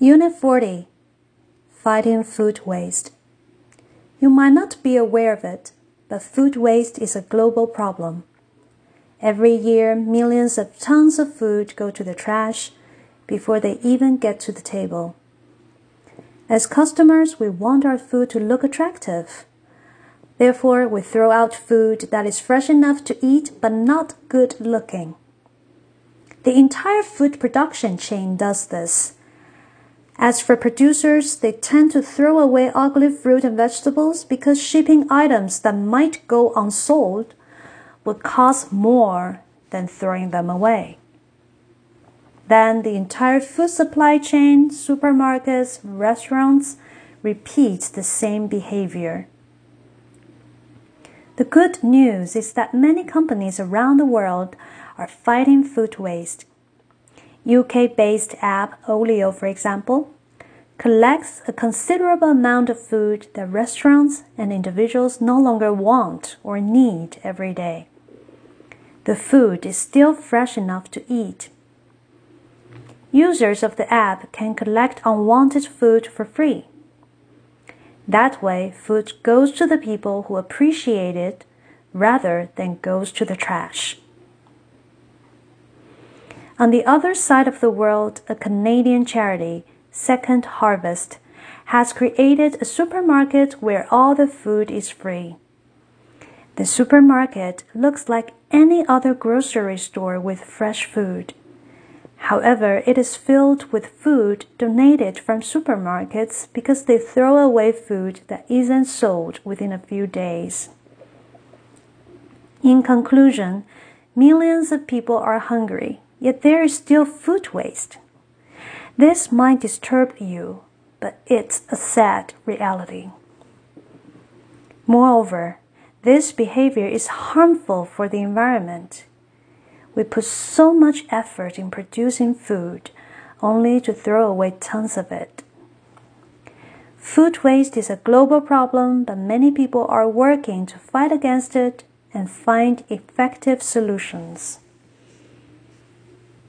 Unit 40 Fighting Food Waste. You might not be aware of it, but food waste is a global problem. Every year, millions of tons of food go to the trash before they even get to the table. As customers, we want our food to look attractive. Therefore, we throw out food that is fresh enough to eat but not good looking. The entire food production chain does this as for producers, they tend to throw away ugly fruit and vegetables because shipping items that might go unsold would cost more than throwing them away. Then the entire food supply chain, supermarkets, restaurants repeat the same behavior. The good news is that many companies around the world are fighting food waste UK based app Olio, for example, collects a considerable amount of food that restaurants and individuals no longer want or need every day. The food is still fresh enough to eat. Users of the app can collect unwanted food for free. That way, food goes to the people who appreciate it rather than goes to the trash. On the other side of the world, a Canadian charity, Second Harvest, has created a supermarket where all the food is free. The supermarket looks like any other grocery store with fresh food. However, it is filled with food donated from supermarkets because they throw away food that isn't sold within a few days. In conclusion, millions of people are hungry yet there is still food waste. This might disturb you, but it's a sad reality. Moreover, this behavior is harmful for the environment. We put so much effort in producing food only to throw away tons of it. Food waste is a global problem, but many people are working to fight against it and find effective solutions.